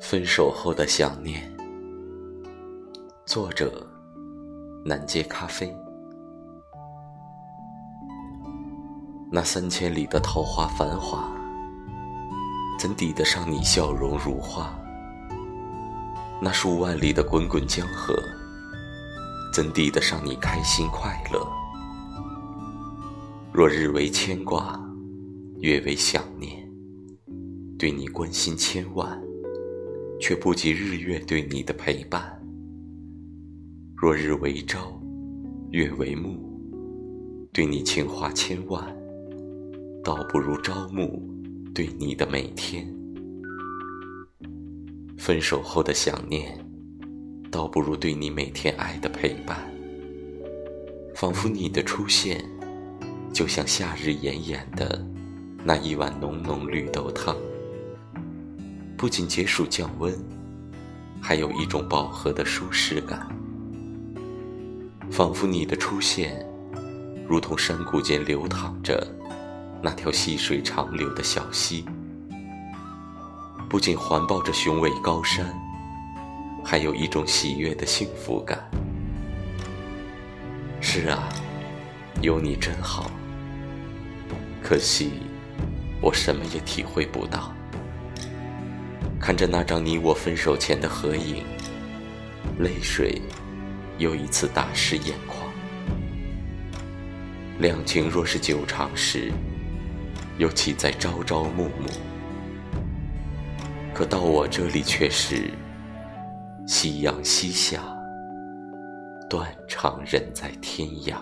分手后的想念，作者：南街咖啡。那三千里的桃花繁华，怎抵得上你笑容如花？那数万里的滚滚江河，怎抵得上你开心快乐？若日为牵挂，月为想念，对你关心千万。却不及日月对你的陪伴。若日为朝，月为暮，对你情话千万，倒不如朝暮对你的每天。分手后的想念，倒不如对你每天爱的陪伴。仿佛你的出现，就像夏日炎炎的那一碗浓浓绿豆汤。不仅解暑降温，还有一种饱和的舒适感，仿佛你的出现，如同山谷间流淌着那条细水长流的小溪，不仅环抱着雄伟高山，还有一种喜悦的幸福感。是啊，有你真好，可惜我什么也体会不到。看着那张你我分手前的合影，泪水又一次打湿眼眶。两情若是久长时，又岂在朝朝暮暮？可到我这里却是夕阳西下，断肠人在天涯。